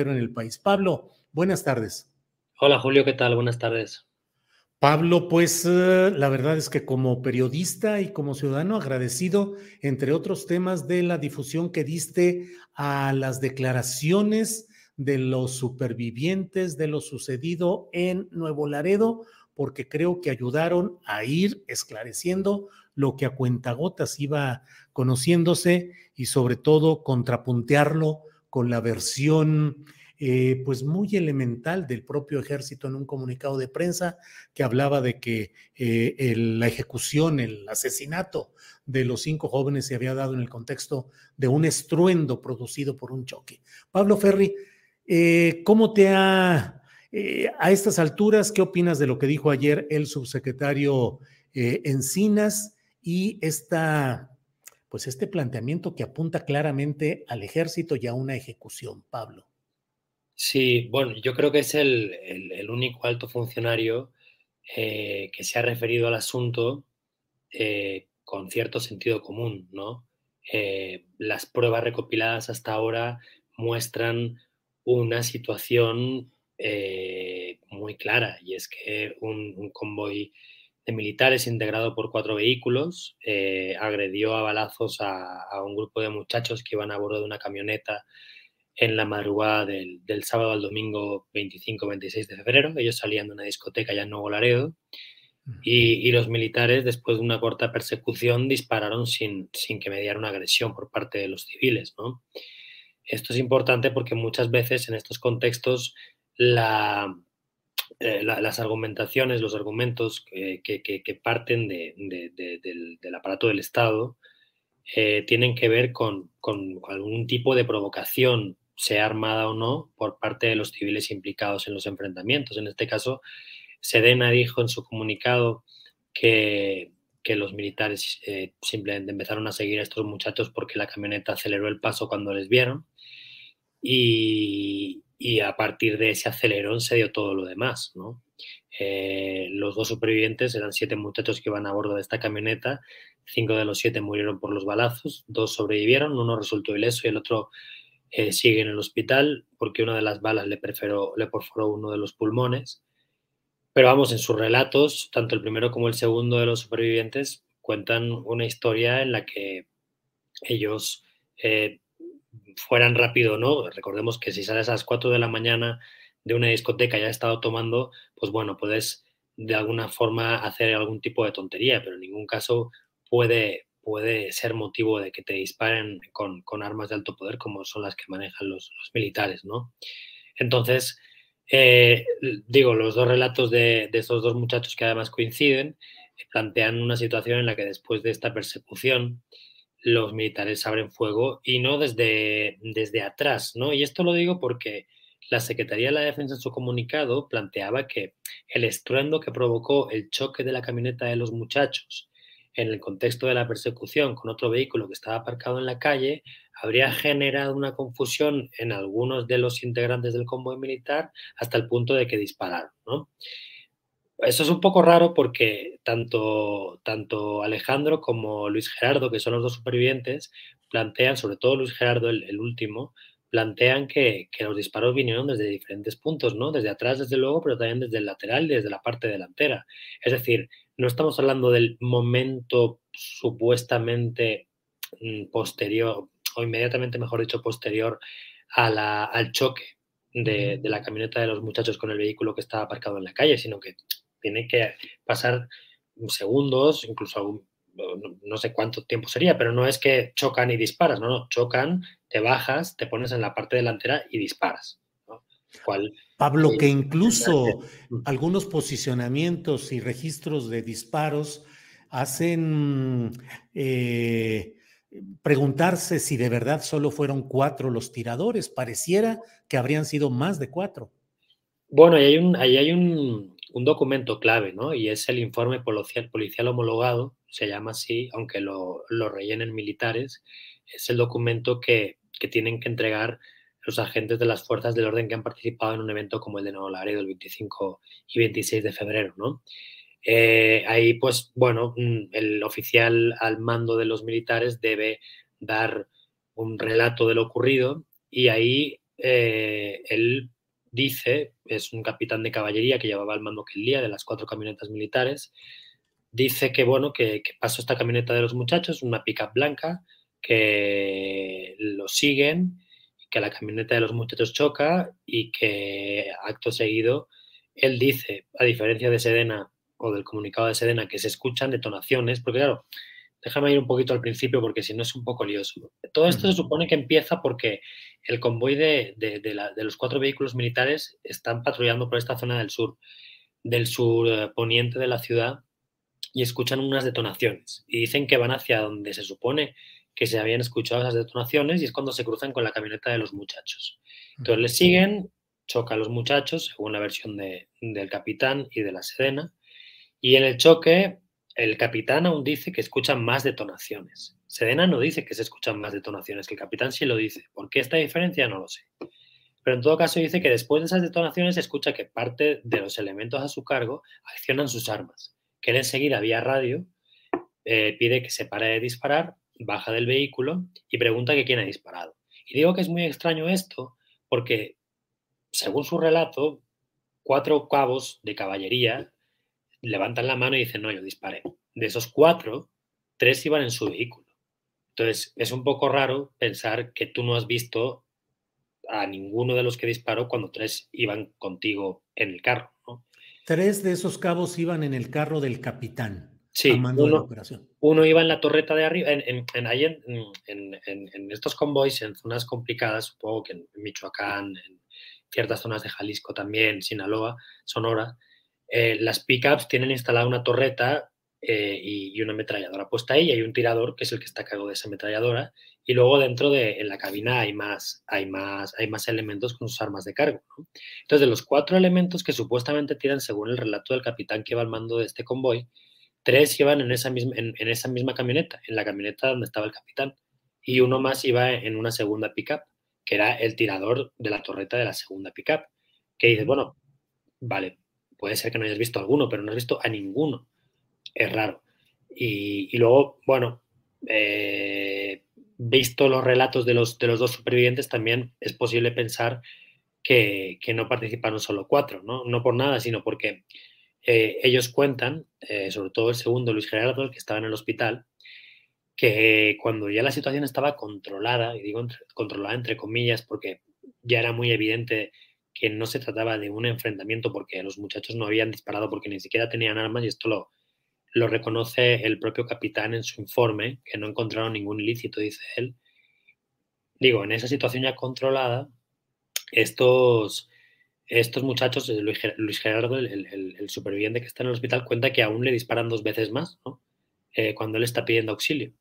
En el país. Pablo, buenas tardes. Hola Julio, ¿qué tal? Buenas tardes. Pablo, pues eh, la verdad es que como periodista y como ciudadano agradecido, entre otros temas, de la difusión que diste a las declaraciones de los supervivientes de lo sucedido en Nuevo Laredo, porque creo que ayudaron a ir esclareciendo lo que a cuentagotas iba conociéndose y sobre todo contrapuntearlo con la versión eh, pues muy elemental del propio ejército en un comunicado de prensa que hablaba de que eh, la ejecución, el asesinato de los cinco jóvenes se había dado en el contexto de un estruendo producido por un choque. Pablo Ferri, eh, ¿cómo te ha, a estas alturas, qué opinas de lo que dijo ayer el subsecretario Encinas y esta pues este planteamiento que apunta claramente al ejército y a una ejecución, Pablo. Sí, bueno, yo creo que es el, único alto funcionario eh, que se ha referido al asunto eh, con cierto sentido común, ¿no? Eh, las pruebas recopiladas hasta ahora muestran una situación muy clara y es que un, convoy de militares integrado por cuatro vehículos agredió a balazos a, a, un grupo de muchachos que iban a bordo de una camioneta en la madrugada del, sábado al domingo 25-26 de febrero. Ellos salían de una discoteca ya en Nuevo Laredo y, los militares, después de una corta persecución, dispararon sin, sin que mediara una agresión por parte de los civiles. ¿no? Esto es importante porque muchas veces en estos contextos la, eh, las argumentaciones, los argumentos que, que, parten de, del, aparato del Estado eh, tienen que ver con, con, algún tipo de provocación sea armada o no, por parte de los civiles implicados en los enfrentamientos. En este caso, Sedena dijo en su comunicado que, los militares eh, simplemente empezaron a seguir a estos muchachos porque la camioneta aceleró el paso cuando les vieron y, a partir de ese acelerón se dio todo lo demás. Eh, los dos supervivientes eran siete muchachos que iban a bordo de esta camioneta, cinco de los siete murieron por los balazos, dos sobrevivieron, uno resultó ileso y el otro eh, sigue en el hospital porque una de las balas le, le perforó uno de los pulmones. Pero vamos, en sus relatos, tanto el primero como el segundo de los supervivientes cuentan una historia en la que ellos eh, fueran rápido, ¿no? Recordemos que si sales a las 4 de la mañana de una discoteca y has estado tomando, pues bueno, puedes de alguna forma hacer algún tipo de tontería, pero en ningún caso puede, puede ser motivo de que te disparen con, armas de alto poder como son las que manejan los, militares, ¿no? Entonces, eh, digo, los dos relatos de, estos dos muchachos que además coinciden eh, plantean una situación en la que después de esta persecución los militares abren fuego y no desde, desde atrás, ¿no? Y esto lo digo porque la Secretaría de la Defensa en su comunicado planteaba que el estruendo que provocó el choque de la camioneta de los muchachos en el contexto de la persecución con otro vehículo que estaba aparcado en la calle, habría generado una confusión en algunos de los integrantes del convoy militar hasta el punto de que dispararon. ¿no? Eso es un poco raro porque tanto, tanto Alejandro como Luis Gerardo, que son los dos supervivientes, plantean, sobre todo Luis Gerardo, el, último, plantean que, los disparos vinieron desde diferentes puntos, ¿no? Desde atrás, desde luego, pero también desde el lateral y desde la parte delantera. Es decir, no estamos hablando del momento supuestamente mm, posterior, o inmediatamente, mejor dicho, posterior al choque de, de, la camioneta de los muchachos con el vehículo que estaba aparcado en la calle, sino que tiene que pasar segundos, incluso no, sé cuánto tiempo sería, pero no es que chocan y disparas, no, no, chocan, te bajas, te pones en la parte delantera y disparas. Pablo, que incluso algunos posicionamientos y registros de disparos hacen eh, preguntarse si de verdad solo fueron cuatro los tiradores. Pareciera que habrían sido más de cuatro. Bueno, ahí hay un, ahí hay un, un documento clave, ¿no? Y es el informe policial, policial homologado, se llama así, aunque lo, lo rellenen militares, es el documento que, que, tienen que entregar los agentes de las fuerzas del orden que han participado en un evento como el de Nuevo Laredo el 25 y 26 de febrero, ¿no? Eh, ahí, pues, bueno, mm, el oficial al mando de los militares debe dar un relato de lo ocurrido y ahí eh, él dice, es un capitán de caballería que llevaba el mando aquel día de las cuatro camionetas militares, dice que, bueno, que, pasó esta camioneta de los muchachos, una pickup blanca, que lo siguen, que la camioneta de los muchachos choca y que acto seguido él dice, a diferencia de Sedena o del comunicado de Sedena, que se escuchan detonaciones, porque claro, déjame ir un poquito al principio porque si no es un poco lioso. Todo esto se supone que empieza porque el convoy de, los cuatro vehículos militares están patrullando por esta zona del sur, del sur eh, poniente de la ciudad y escuchan unas detonaciones y dicen que van hacia donde se supone que se habían escuchado esas detonaciones y es cuando se cruzan con la camioneta de los muchachos. Entonces les siguen, chocan los muchachos, según la versión del capitán y de la Sedena, y en el choque el capitán aún dice que escuchan más detonaciones. Sedena no dice que se escuchan más detonaciones, que el capitán sí lo dice. ¿Por qué esta diferencia? No lo sé. Pero en todo caso dice que después de esas detonaciones se escucha que parte de los elementos a su cargo accionan sus armas. Que él enseguida, vía radio, eh, pide que se pare de disparar, baja del vehículo y pregunta quién ha disparado. Y digo que es muy extraño esto porque, según su relato, cuatro cabos de caballería levantan la mano y dicen, no, yo disparé. De esos cuatro, tres iban en su vehículo. Entonces, es un poco raro pensar que tú no has visto a ninguno de los que disparó cuando tres iban contigo en el carro. Tres de esos cabos iban en el carro del capitán. Sí, uno, uno, iba en la torreta de arriba, en, en, en, estos convoys, en zonas complicadas, supongo que en Michoacán, en ciertas zonas de Jalisco también, Sinaloa, Sonora, eh, las pickups tienen instalada una torreta eh, y, una ametralladora puesta ahí y hay un tirador que es el que está a cargo de esa ametralladora y luego dentro de en la cabina hay más, hay más, hay más elementos con sus armas de cargo. Entonces, de los cuatro elementos que supuestamente tiran según el relato del capitán que va al mando de este convoy, tres iban en esa misma, en, esa misma camioneta, en la camioneta donde estaba el capitán, y uno más iba en una segunda pickup, que era el tirador de la torreta de la segunda pickup, que dice, bueno, vale, puede ser que no hayas visto alguno, pero no has visto a ninguno. Es raro. Y, luego, bueno, eh, visto los relatos de los, de los dos supervivientes, también es posible pensar que, no participaron solo cuatro, ¿no? No por nada, sino porque eh, ellos cuentan, eh, sobre todo el segundo, Luis Gerardo, que estaba en el hospital, que cuando ya la situación estaba controlada, y digo controlada entre comillas, porque ya era muy evidente que no se trataba de un enfrentamiento porque los muchachos no habían disparado porque ni siquiera tenían armas y esto lo, lo reconoce el propio capitán en su informe, que no encontraron ningún ilícito, dice él. Digo, en esa situación ya controlada, estos, estos muchachos, eh, Luis, Gerardo, el, superviviente que está en el hospital, cuenta que aún le disparan dos veces más, ¿no? Eh, cuando él está pidiendo auxilio.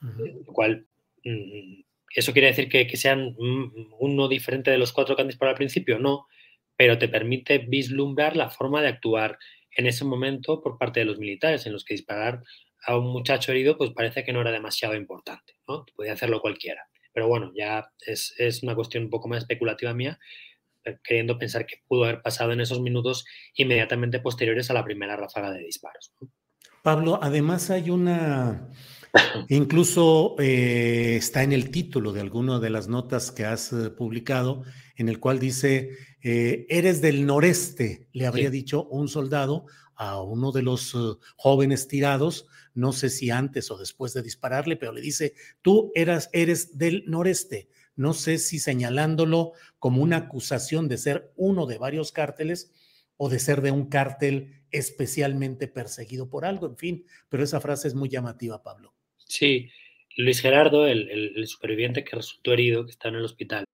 Lo cual mm, ¿Eso quiere decir que, sean uno diferente de los cuatro que han disparado al principio? No, pero te permite vislumbrar la forma de actuar en ese momento por parte de los militares, en los que disparar a un muchacho herido, pues parece que no era demasiado importante, ¿no? Podía hacerlo cualquiera. Pero bueno, ya es, es una cuestión un poco más especulativa mía, eh, queriendo pensar que pudo haber pasado en esos minutos inmediatamente posteriores a la primera ráfaga de disparos. Pablo, además hay una, incluso eh, está en el título de alguna de las notas que has eh, publicado, en el cual dice, eres del noreste, le habría dicho un soldado a uno de los jóvenes tirados, no sé si antes o después de dispararle, pero le dice, tú eras, eres del noreste no sé si señalándolo como una acusación de ser uno de varios cárteles o de ser de un cártel especialmente perseguido por algo, en fin, pero esa frase es muy llamativa, Pablo. Sí, Luis Gerardo, el, el, superviviente que resultó herido, que está en el hospital.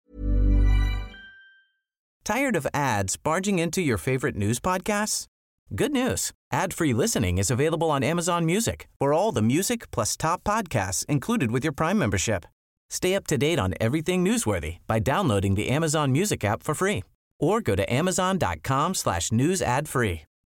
Tired of ads barging into your favorite news podcasts? Good news. Ad-free listening is available on Amazon Music. For all the music plus top podcasts included with your Prime membership. Stay up to date on everything newsworthy by downloading the Amazon Music app for free or go to amazon.com slash news ad free.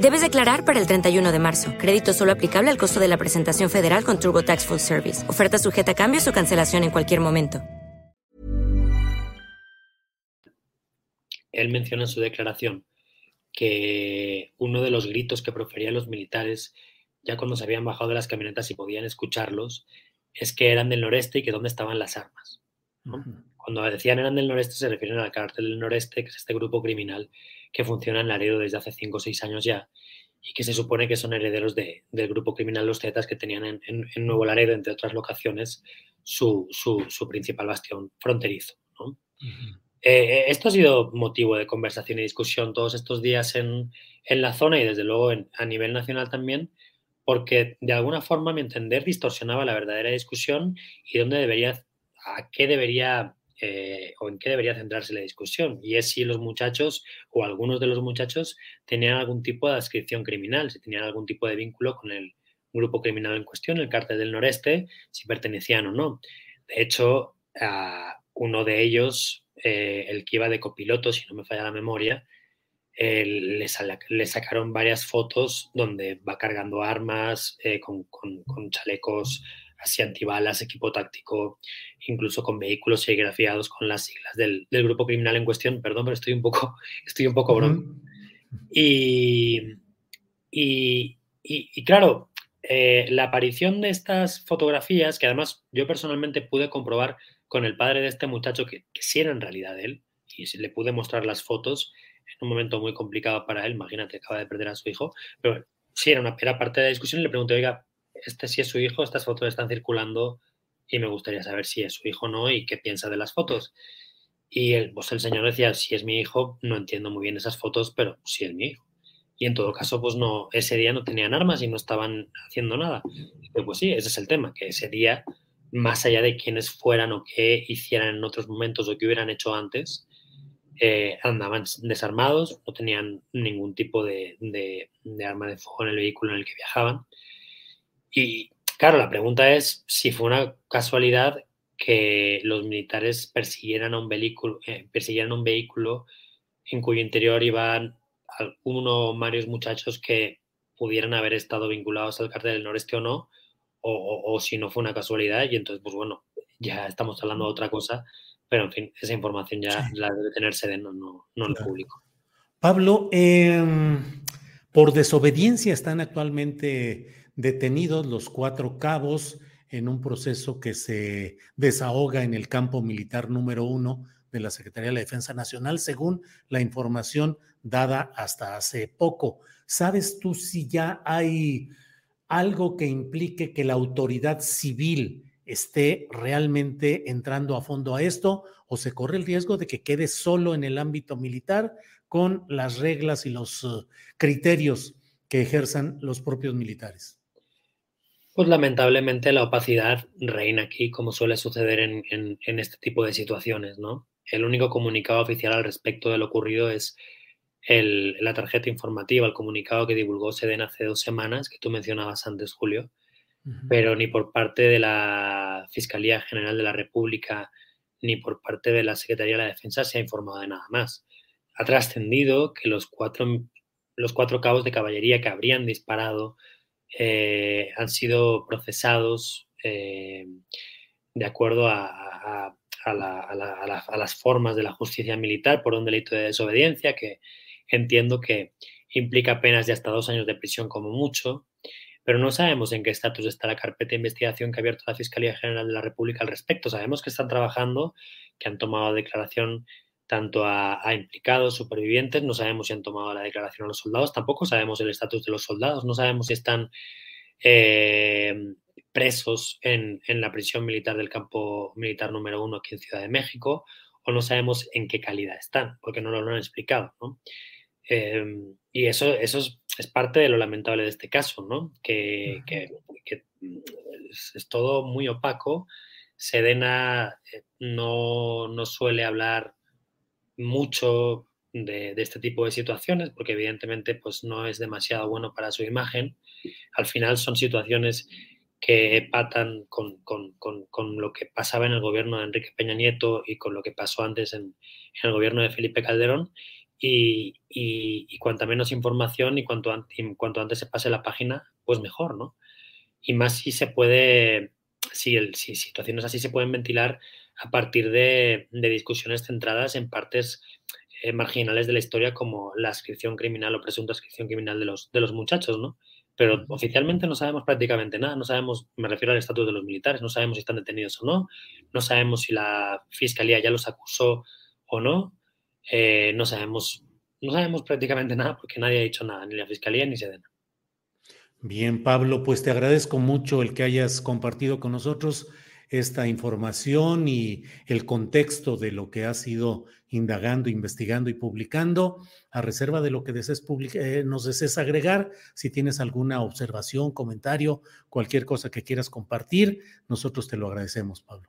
Debes declarar para el 31 de marzo. Crédito solo aplicable al costo de la presentación federal con TurboTax Full Service. Oferta sujeta a cambios o cancelación en cualquier momento. Él menciona en su declaración que uno de los gritos que proferían los militares ya cuando se habían bajado de las camionetas y podían escucharlos es que eran del noreste y que dónde estaban las armas. Cuando decían eran del noreste, se refieren al cártel del noreste, que es este grupo criminal que funciona en Laredo desde hace 5 o 6 años ya y que se supone que son herederos del grupo criminal Los Zetas que tenían en, Nuevo Laredo, entre otras locaciones, su, principal bastión fronterizo. Eh, eh, esto ha sido motivo de conversación y discusión todos estos días en, la zona y desde luego a nivel nacional también, porque de alguna forma, a mi entender, distorsionaba la verdadera discusión y dónde debería, a qué debería eh, o en qué debería centrarse la discusión, y es si los muchachos o algunos de los muchachos tenían algún tipo de adscripción criminal, si tenían algún tipo de vínculo con el grupo criminal en cuestión, el cártel del noreste, si pertenecían o no. De hecho, uno de ellos, eh, el que iba de copiloto, si no me falla la memoria, le, sacaron varias fotos donde va cargando armas eh, con, chalecos así antibalas, equipo táctico, incluso con vehículos serigrafiados con las siglas del, grupo criminal en cuestión. Perdón, pero estoy un poco, estoy un poco bronco. y, y, claro, eh, la aparición de estas fotografías, que además yo personalmente pude comprobar con el padre de este muchacho que, que sí era en realidad él, y le pude mostrar las fotos en un momento muy complicado para él, imagínate, acaba de perder a su hijo, pero sí era, una, era parte de la discusión y le pregunté, oiga, este sí es su hijo, estas fotos están circulando y me gustaría saber si es su hijo o no y qué piensa de las fotos. Y el, pues el señor decía, si es mi hijo, no entiendo muy bien esas fotos, pero sí es mi hijo. Y en todo caso, pues no, ese día no tenían armas y no estaban haciendo nada. pues sí, ese es el tema, que ese día, más allá de quienes fueran o qué hicieran en otros momentos o qué hubieran hecho antes, eh, andaban desarmados, no tenían ningún tipo de arma de fuego en el vehículo en el que viajaban y claro, la pregunta es si fue una casualidad que los militares persiguieran a un vehículo, eh, persiguieran un vehículo en cuyo interior iban uno o varios muchachos que pudieran haber estado vinculados al cártel del noreste o no, o, si no fue una casualidad, y entonces, pues bueno, ya estamos hablando de otra cosa, pero en fin, esa información ya la debe tenerse de no, no, no el público. Pablo, em, por desobediencia están actualmente detenidos los cuatro cabos en un proceso que se desahoga en el campo militar número uno de la Secretaría de la Defensa Nacional, según la información dada hasta hace poco. ¿Sabes tú si ya hay algo que implique que la autoridad civil esté realmente entrando a fondo a esto o se corre el riesgo de que quede solo en el ámbito militar con las reglas y los uh, criterios que ejerzan los propios militares? Pues lamentablemente la opacidad reina aquí, como suele suceder en, este tipo de situaciones, ¿no? El único comunicado oficial al respecto de lo ocurrido es la tarjeta informativa, el comunicado que divulgó Sedena hace dos semanas, que tú mencionabas antes, Julio, pero ni por parte de la Fiscalía General de la República ni por parte de la Secretaría de la Defensa se ha informado de nada más. Ha trascendido que los cuatro, los cuatro cabos de caballería que habrían disparado eh, han sido procesados eh, de acuerdo a, las formas de la justicia militar por un delito de desobediencia que entiendo que implica penas de hasta dos años de prisión como mucho, pero no sabemos en qué estatus está la carpeta de investigación que ha abierto la Fiscalía General de la República al respecto. Sabemos que están trabajando, que han tomado declaración tanto a, implicados, supervivientes, no sabemos si han tomado la declaración a los soldados, tampoco sabemos el estatus de los soldados, no sabemos si están eh, presos en, la prisión militar del campo militar número uno aquí en Ciudad de México, o no sabemos en qué calidad están, porque no lo han explicado. Em, y eso, eso es, parte de lo lamentable de este caso, ¿no? que, es, todo muy opaco. Sedena eh, no, no suele hablar mucho de, este tipo de situaciones, porque evidentemente pues, no es demasiado bueno para su imagen. Al final son situaciones que patan con, lo que pasaba en el gobierno de Enrique Peña Nieto y con lo que pasó antes en, el gobierno de Felipe Calderón. Y, y, cuanta menos información y cuanto, cuanto antes se pase la página, pues mejor, ¿no? Y más si se puede, si, el, si situaciones así se pueden ventilar a partir de, discusiones centradas en partes eh, marginales de la historia como la ascripción criminal o presunta ascripción criminal de los, de los muchachos, ¿no? Pero oficialmente no sabemos prácticamente nada, no sabemos, me refiero al estatus de los militares, no sabemos si están detenidos o no, no sabemos si la fiscalía ya los acusó o no, eh, no sabemos, no sabemos prácticamente nada porque nadie ha dicho nada, ni la fiscalía ni Sedena. Bien, Pablo, pues te agradezco mucho el que hayas compartido con nosotros esta información y el contexto de lo que has ido indagando, investigando y publicando, a reserva de lo que desees eh, nos desees agregar. Si tienes alguna observación, comentario, cualquier cosa que quieras compartir, nosotros te lo agradecemos, Pablo.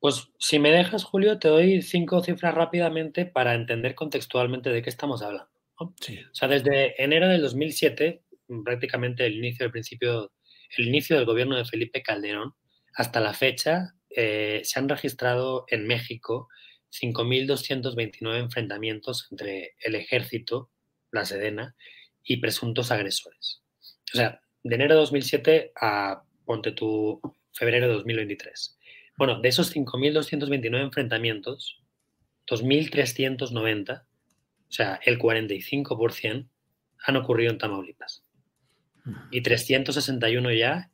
Pues si me dejas, Julio, te doy cinco cifras rápidamente para entender contextualmente de qué estamos hablando. O sea, desde enero del 2007, prácticamente el inicio del principio, el inicio del gobierno de Felipe Calderón, hasta la fecha eh, se han registrado en México 5.229 enfrentamientos entre el ejército, la Sedena, y presuntos agresores. O sea, de enero de 2007 a, ponte tu, febrero de 2023. Bueno, de esos 5.229 enfrentamientos, 2.390, o sea, el 45%, han ocurrido en Tamaulipas. Y 361 ya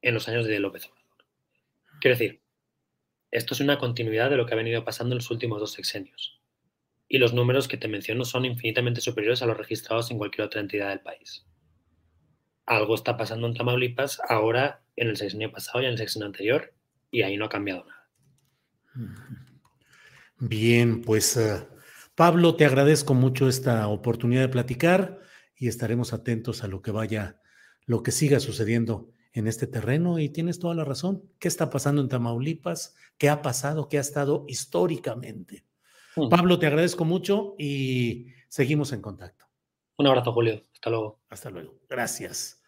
en los años de López Obrador. Quiero decir, esto es una continuidad de lo que ha venido pasando en los últimos dos sexenios. Y los números que te menciono son infinitamente superiores a los registrados en cualquier otra entidad del país. Algo está pasando en Tamaulipas ahora, en el sexenio pasado y en el sexenio anterior, y ahí no ha cambiado nada. Bien, pues eh, Pablo, te agradezco mucho esta oportunidad de platicar y estaremos atentos a lo que vaya, lo que siga sucediendo en este terreno y tienes toda la razón. ¿Qué está pasando en Tamaulipas? ¿Qué ha pasado? ¿Qué ha estado históricamente? Mm. Pablo, te agradezco mucho y seguimos en contacto. Un abrazo, Julio. Hasta luego. Hasta luego. Gracias.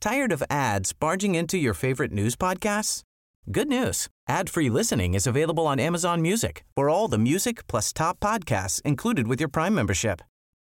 ¿Tired of ads barging into your favorite news podcasts? Good news. Ad-free listening is available on Amazon Music for all the music plus top podcasts included with your Prime membership.